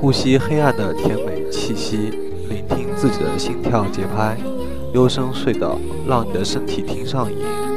呼吸黑暗的甜美气息，聆听自己的心跳节拍，幽声隧道，让你的身体听上瘾。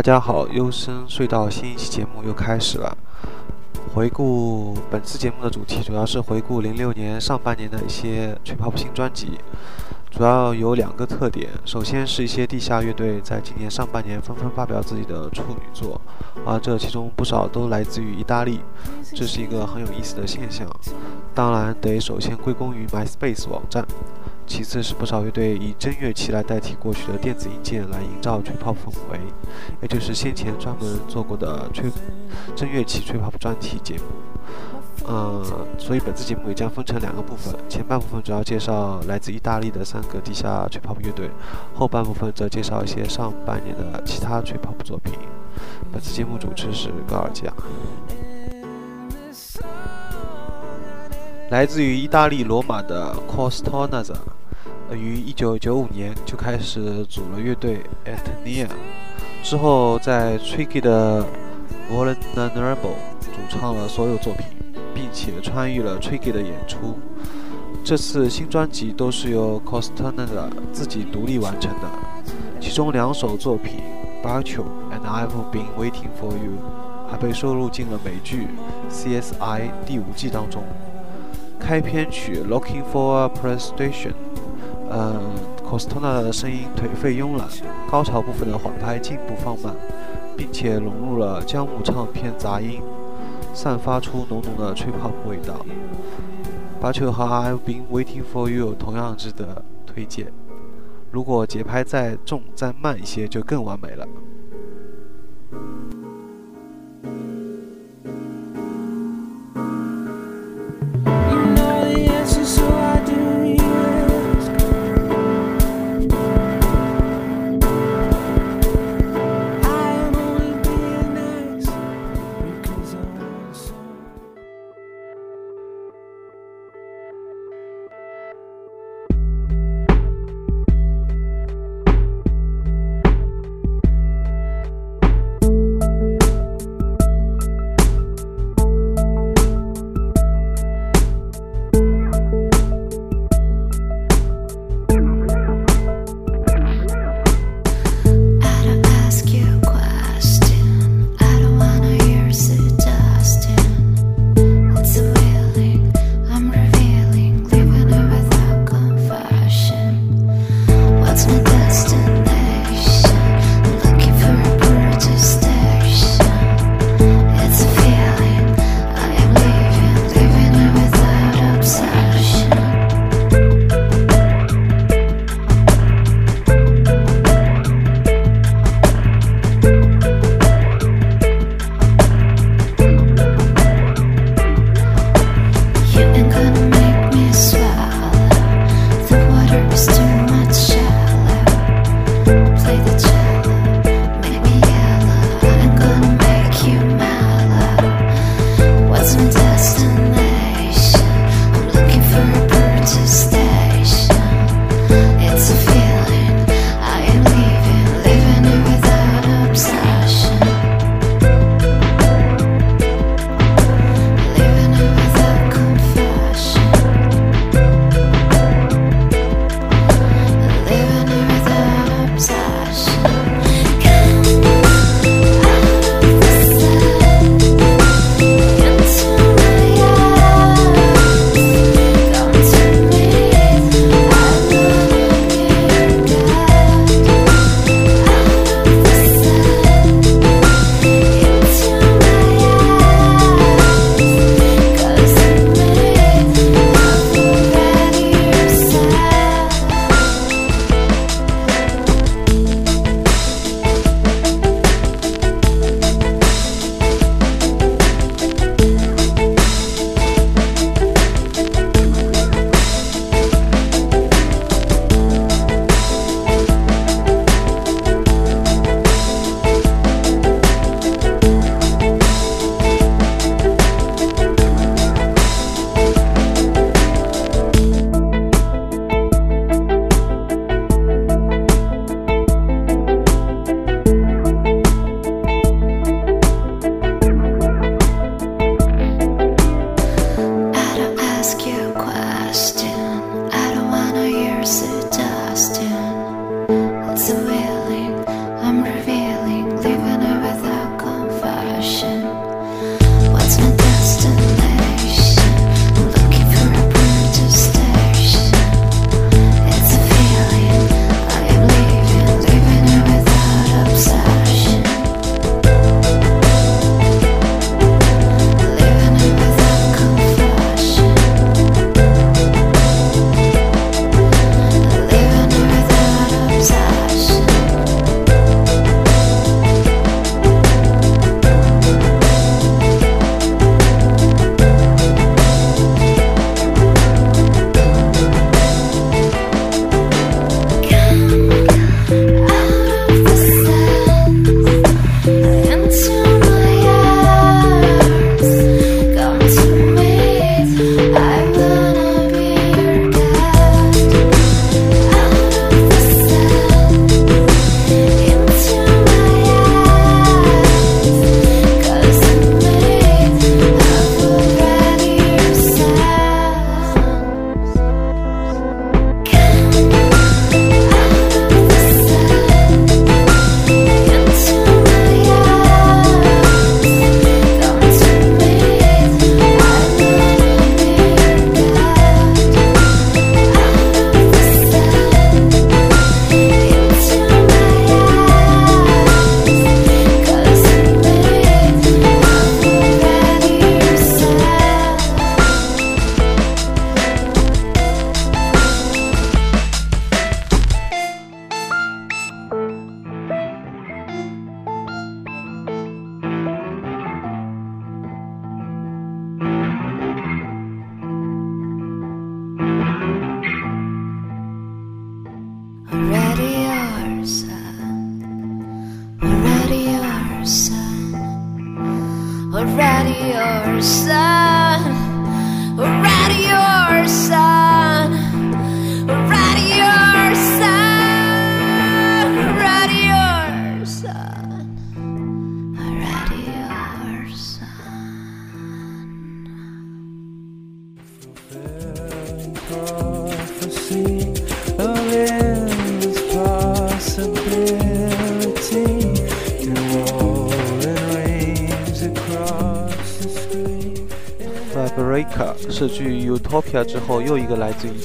大家好，幽深隧道新一期节目又开始了。回顾本次节目的主题，主要是回顾零六年上半年的一些吹 pop 新专辑，主要有两个特点。首先是一些地下乐队在今年上半年纷纷发表自己的处女作，而这其中不少都来自于意大利，这是一个很有意思的现象。当然得首先归功于 MySpace 网站。其次是不少乐队以真乐器来代替过去的电子硬件来营造吹泡氛围，也就是先前专门做过的吹真乐器吹泡专题节目。嗯，所以本次节目也将分成两个部分，前半部分主要介绍来自意大利的三个地下吹泡乐队，后半部分则介绍一些上半年的其他吹泡作品。本次节目主持是高尔基来自于意大利罗马的 Costonazza，于1995年就开始组了乐队 Etnia，之后在 Tricky 的 Vulnerable 主唱了所有作品，并且参与了 Tricky 的演出。这次新专辑都是由 Costanada 自己独立完成的，其中两首作品 Bacho and I've Been Waiting for You 还被收录进了美剧 CSI 第五季当中。开篇曲《Looking for a Prestation》，嗯，COSTONA 的声音颓废慵懒，高潮部分的缓拍进一步放慢，并且融入了姜木唱片杂音，散发出浓浓的 TRIP UP 味道。八球和 I've Been Waiting For You 同样值得推荐，如果节拍再重再慢一些就更完美了。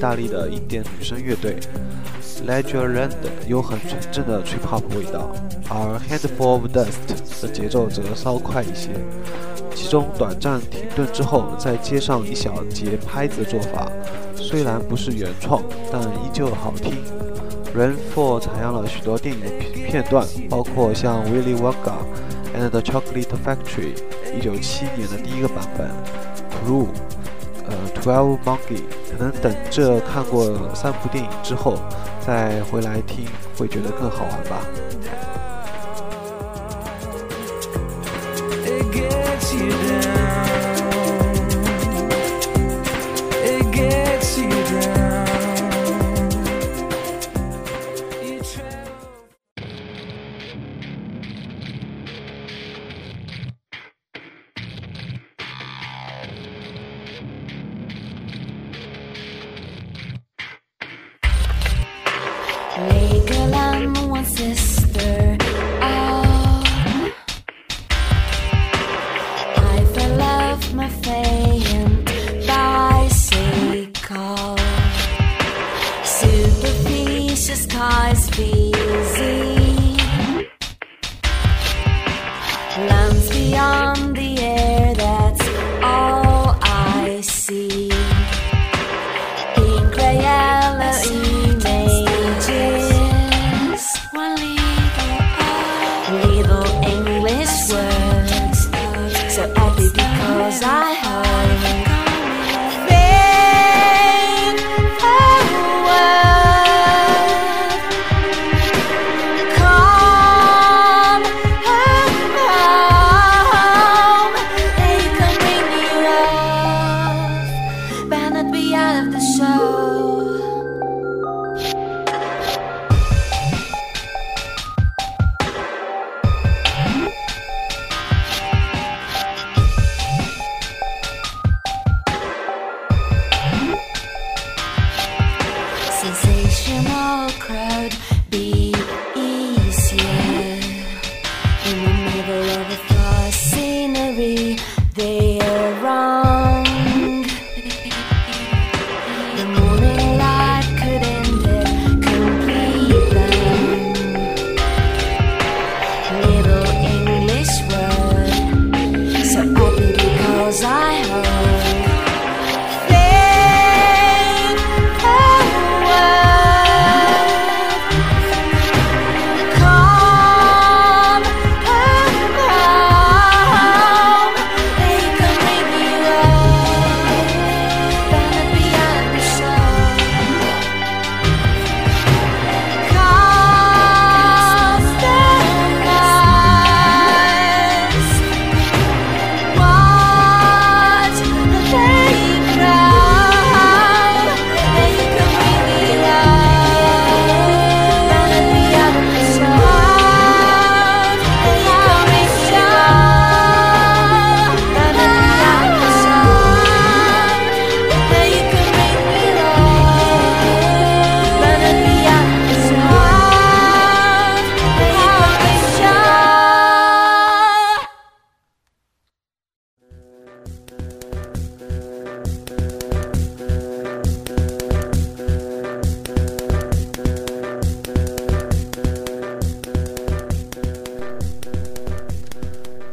意大利的印第女声乐队。Legerland 有很纯正的 trip hop 味道，而 Handful of Dust 的节奏则稍快一些。其中短暂停顿之后再接上一小节拍子的做法，虽然不是原创，但依旧好听。Rain Four 采样了许多电影片段，包括像 Willy Wonka and the Chocolate Factory 1971年的第一个版本，Prue。呃，Twelve Monkey，可能等这看过三部电影之后，再回来听，会觉得更好玩吧。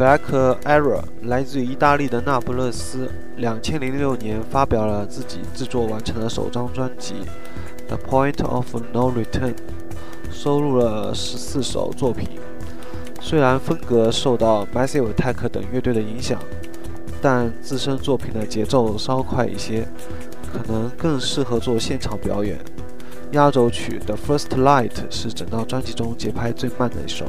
Black Era 来自于意大利的那不勒斯，两千零六年发表了自己制作完成的首张专辑《The Point of No Return》，收录了十四首作品。虽然风格受到 Massive Attack 等乐队的影响，但自身作品的节奏稍快一些，可能更适合做现场表演。压轴曲《The First Light》是整张专辑中节拍最慢的一首。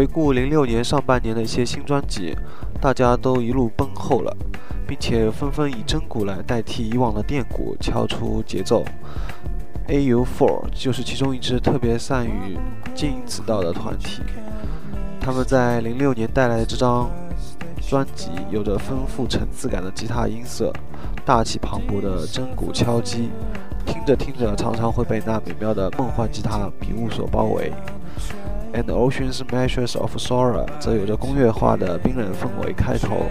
回顾零六年上半年的一些新专辑，大家都一路奔后了，并且纷纷以真鼓来代替以往的电鼓，敲出节奏。AU4 就是其中一支特别善于经营此道的团体。他们在零六年带来的这张专辑，有着丰富层次感的吉他音色，大气磅礴的真鼓敲击，听着听着，常常会被那美妙的梦幻吉他迷雾所包围。And Ocean's Measures of Sorrow 则有着工业化的冰冷氛围开头，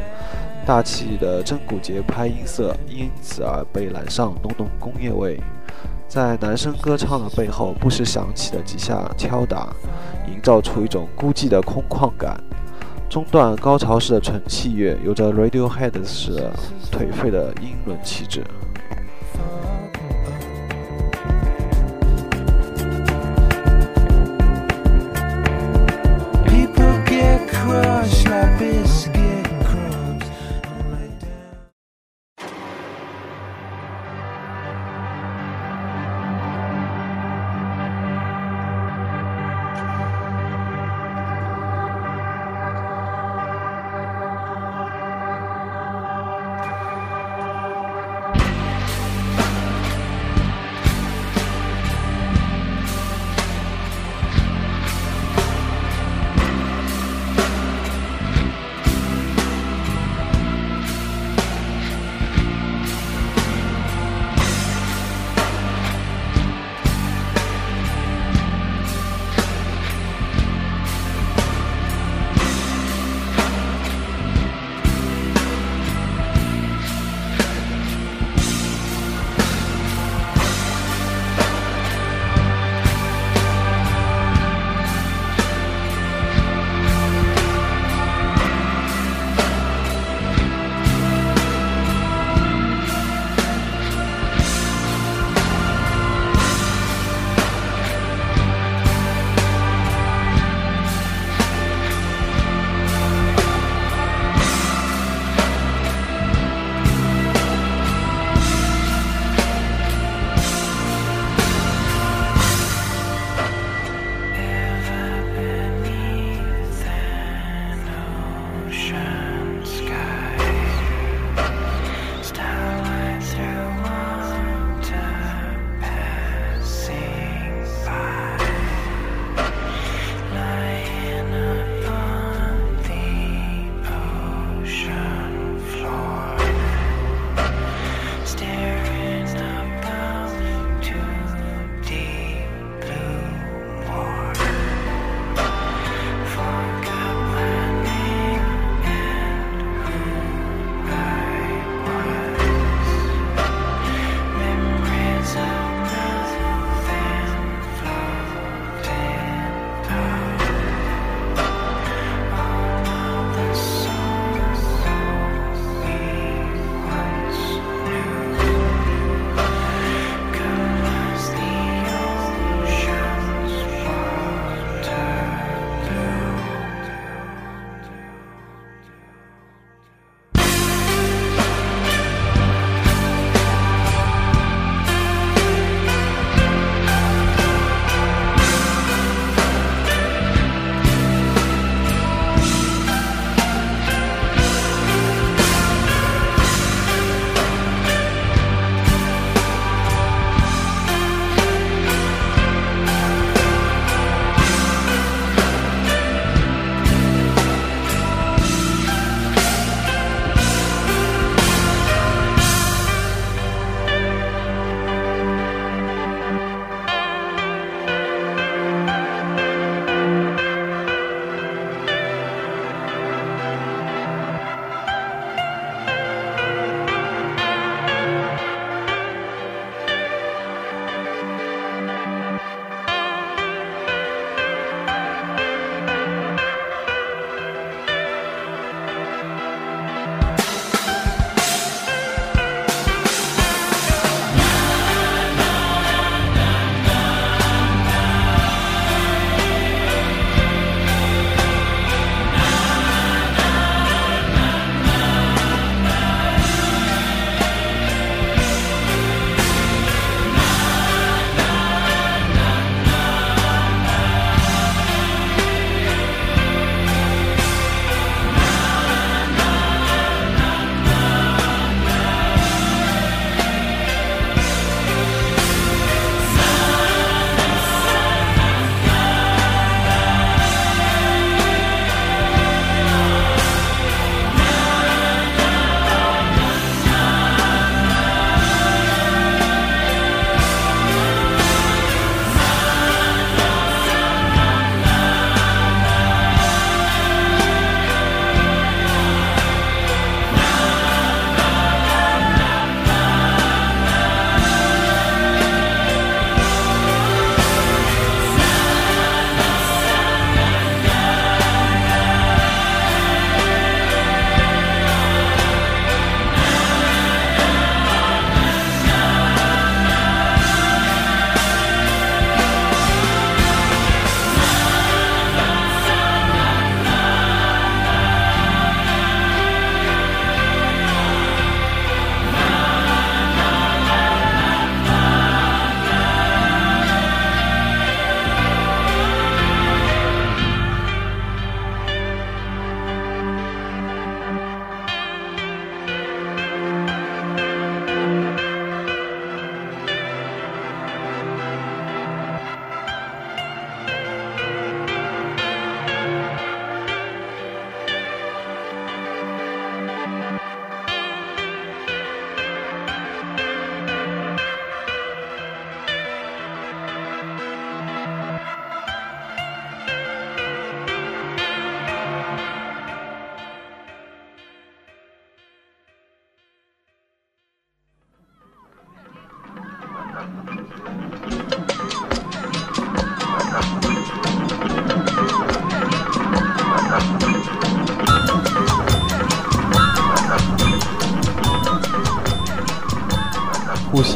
大气的真鼓节拍音色因此而被染上浓浓工业味。在男声歌唱的背后，不时响起的几下敲打，营造出一种孤寂的空旷感。中段高潮式的纯器乐，有着 Radiohead 式颓废的英伦气质。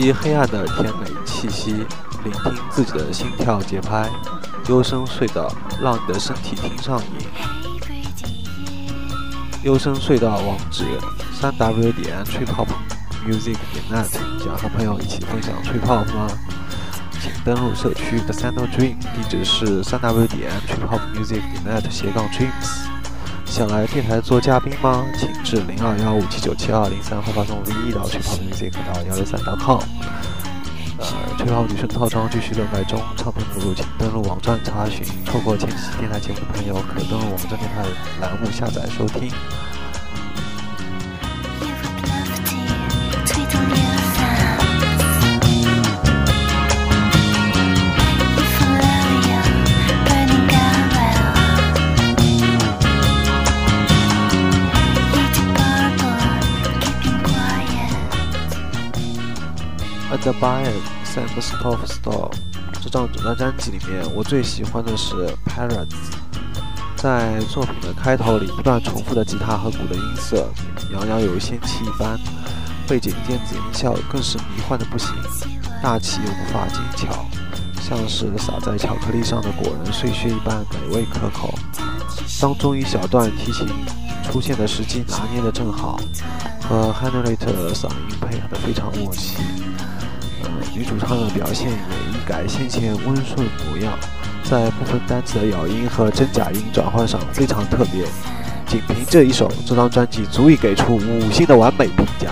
吸黑暗的甜美气息，聆听自己的心跳节拍，幽深隧道让你的身体听上瘾。幽深隧道网址：三 w 点 triphopmusic 点 net。想和朋友一起分享 triphop 吗？请登录社区 The Sandal Dream，地址是三 w 点 triphopmusic 点 net 斜杠 dreams。想来电台做嘉宾吗？请至零二幺五七九七二零三或发送 V 一到吹泡 music 到幺六三 .com。呃，吹泡女生套装继续热卖中，唱片目录请登录网站查询。错过前期电台节目的朋友，可登录网站电台栏目下载收听。The Buyer Sam Stop Store 这张整张专辑里面，我最喜欢的是 Parrots。在作品的开头里，不断重复的吉他和鼓的音色，遥遥有仙气一般；背景电子音效更是迷幻的不行，大气又无法精巧，像是撒在巧克力上的果仁碎屑一般美味可口。当中一小段提琴出现的时机拿捏的正好，和 Henry 的嗓音配合的非常默契。女主唱的表现也一改先前温顺模样，在部分单词的咬音和真假音转换上非常特别。仅凭这一首，这张专辑足以给出五星的完美评价。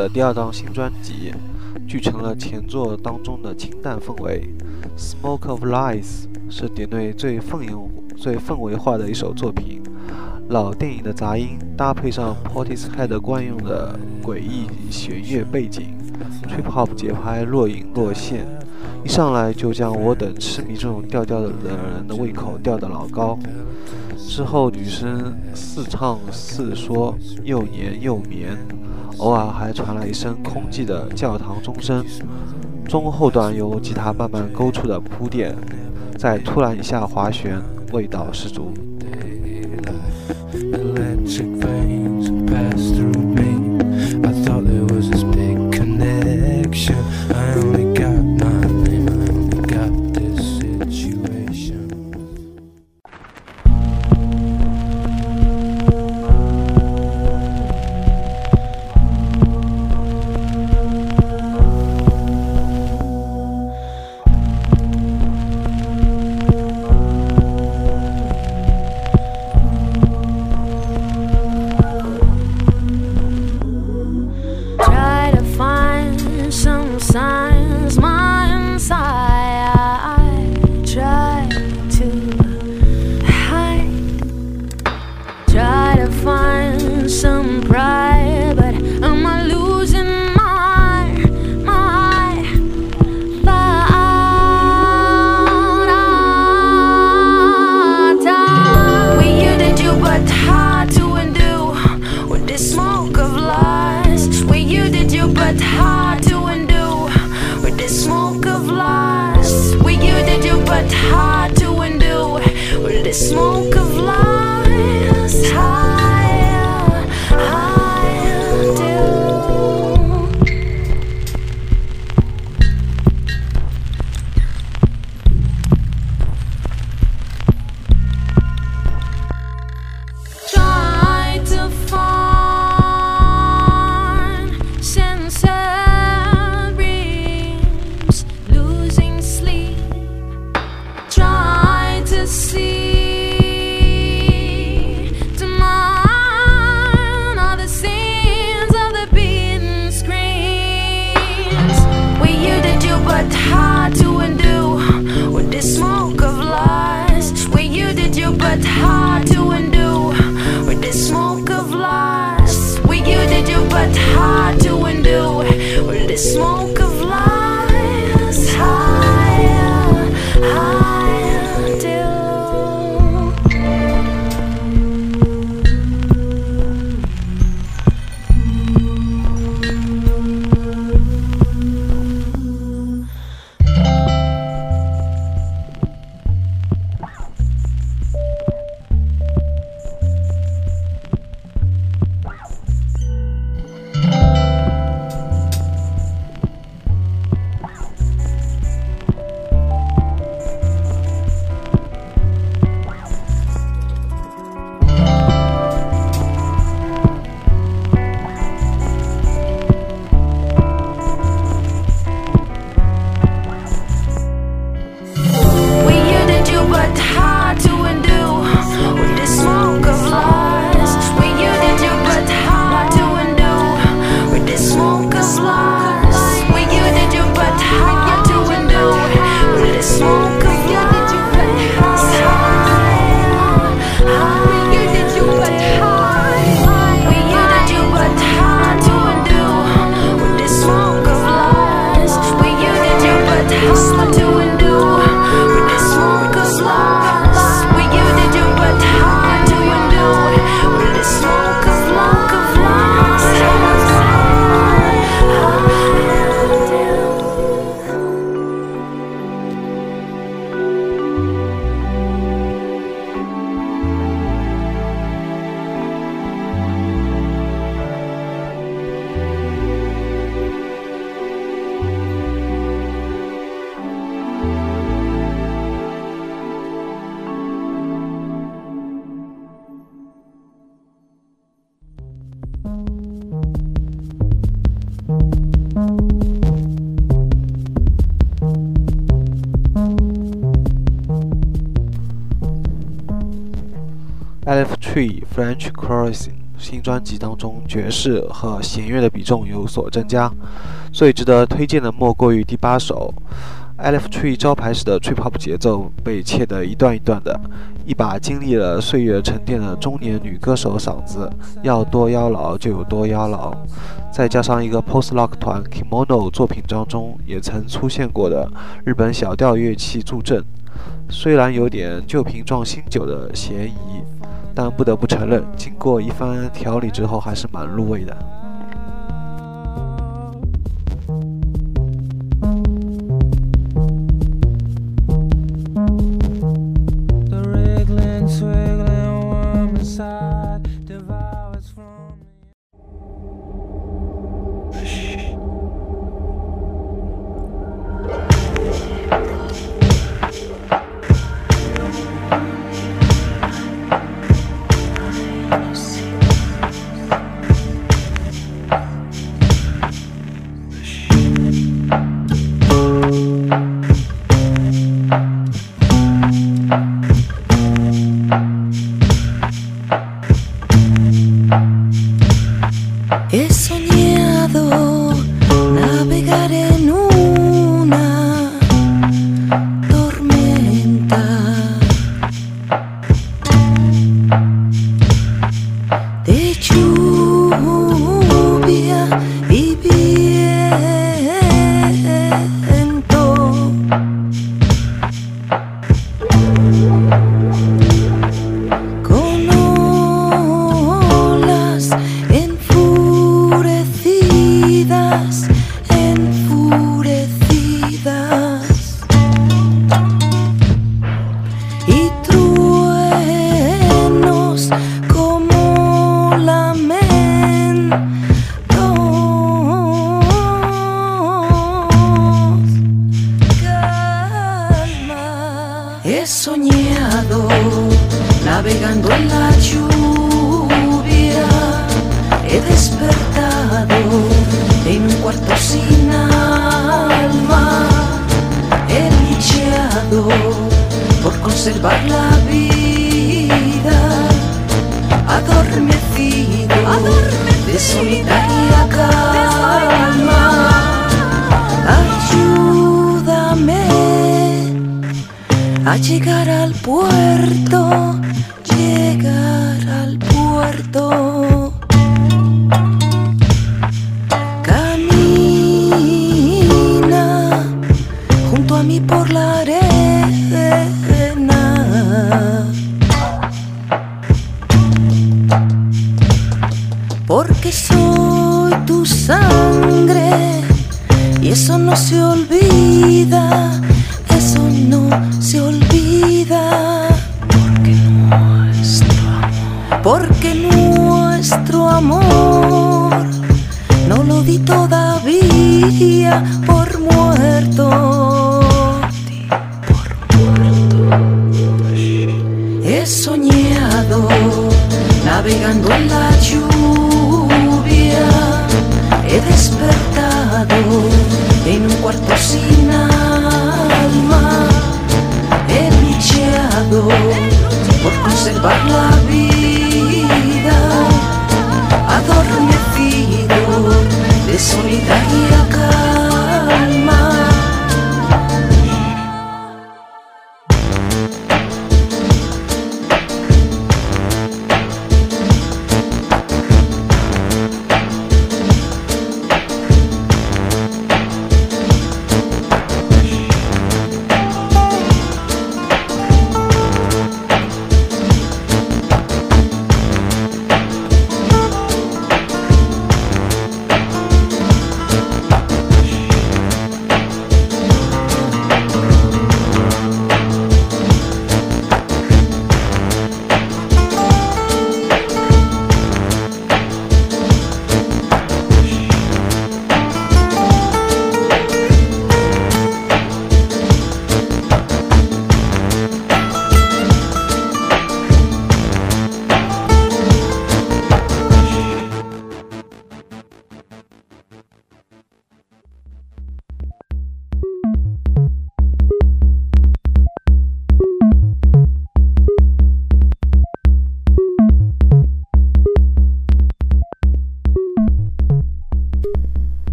的第二张新专辑，继承了前作当中的清淡氛围。Smoke of Lies 是点内最氛围最氛围化的一首作品。老电影的杂音搭配上 Portishead 惯用的诡异弦乐背景，Trip Hop 节拍若隐若现，一上来就将我等痴迷这种调调的人的胃口吊得老高。之后女生似唱似说，又黏又绵，偶尔还传来一声空寂的教堂钟声。中后段由吉他慢慢勾出的铺垫，再突然一下滑旋，味道十足。French Cross 新专辑当中爵士和弦乐的比重有所增加。最值得推荐的莫过于第八首。Elf Tree 招牌式的 trip hop 节奏被切得一段一段的，一把经历了岁月沉淀的中年女歌手嗓子要多妖娆就有多妖娆，再加上一个 post rock 团 Kimono 作品当中也曾出现过的日本小调乐器助阵，虽然有点旧瓶撞新酒的嫌疑，但不得不承认，经过一番调理之后还是蛮入味的。Conservar la vida. Adormecido de solitaria.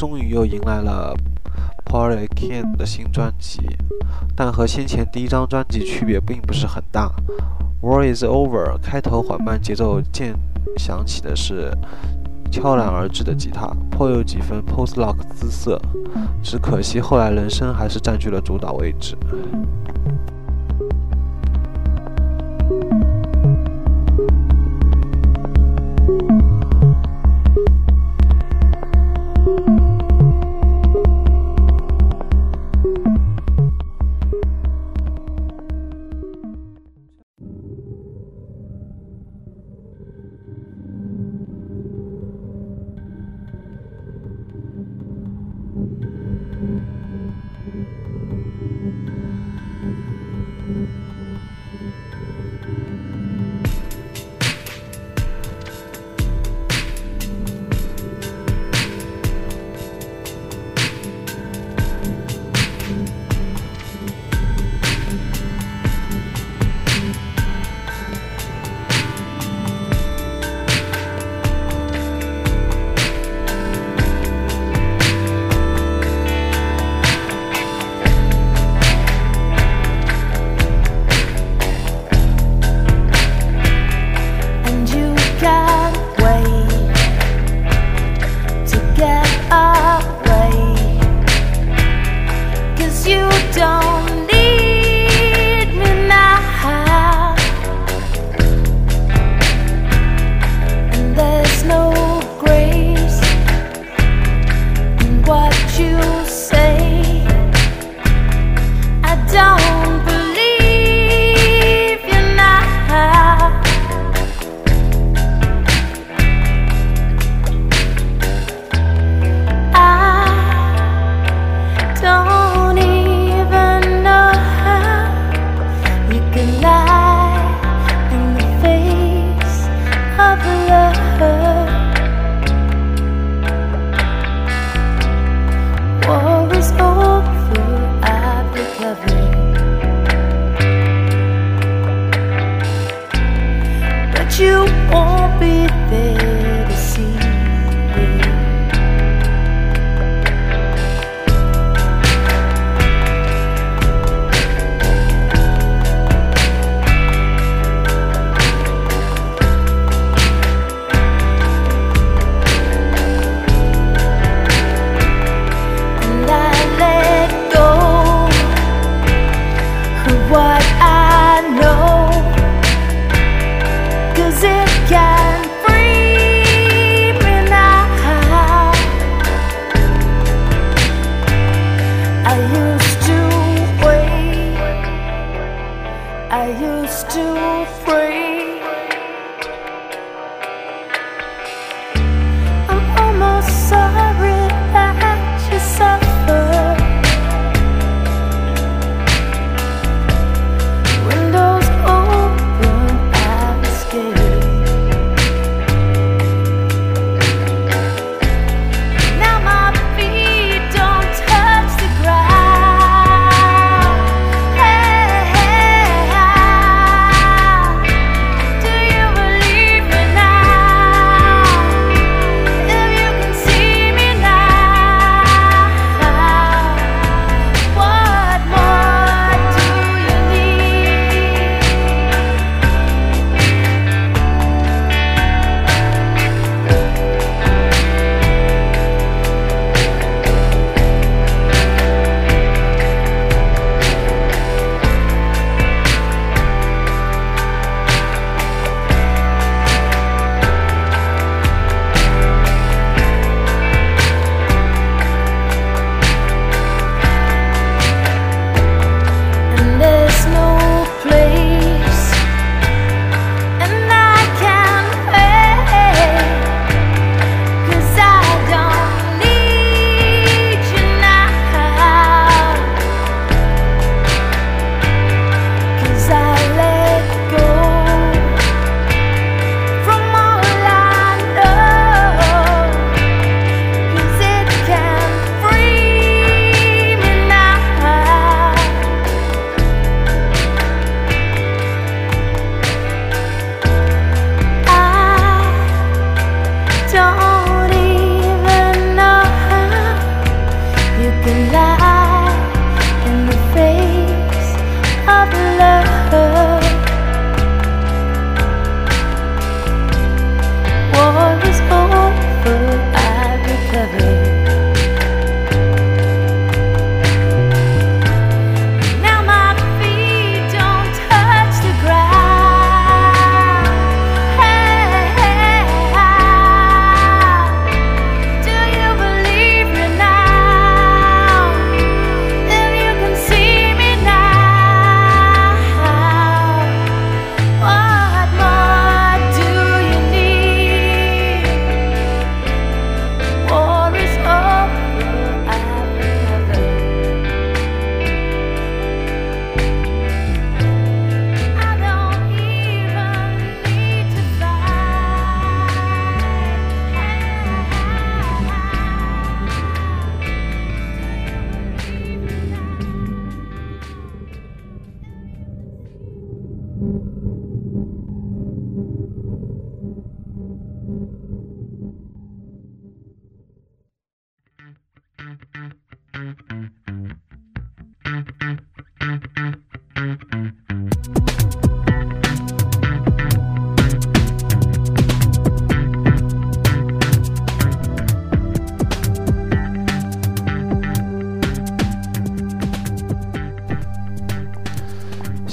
终于又迎来了 Paul Ken 的新专辑，但和先前第一张专辑区别并不是很大。War is over，开头缓慢节奏渐响起的是悄然而至的吉他，颇有几分 post rock 姿色，只可惜后来人声还是占据了主导位置。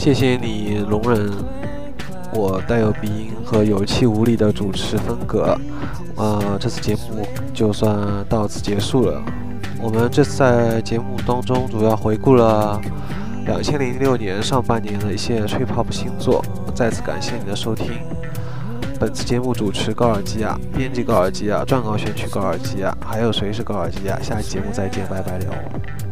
谢谢你容忍我带有鼻音和有气无力的主持风格。呃，这次节目就算到此结束了。我们这次在节目当中主要回顾了两千零六年上半年的一些吹泡泡星座。再次感谢你的收听。本次节目主持高尔基亚，编辑高尔基亚，撰稿选曲高尔基亚，还有谁是高尔基亚？下期节目再见，拜拜了。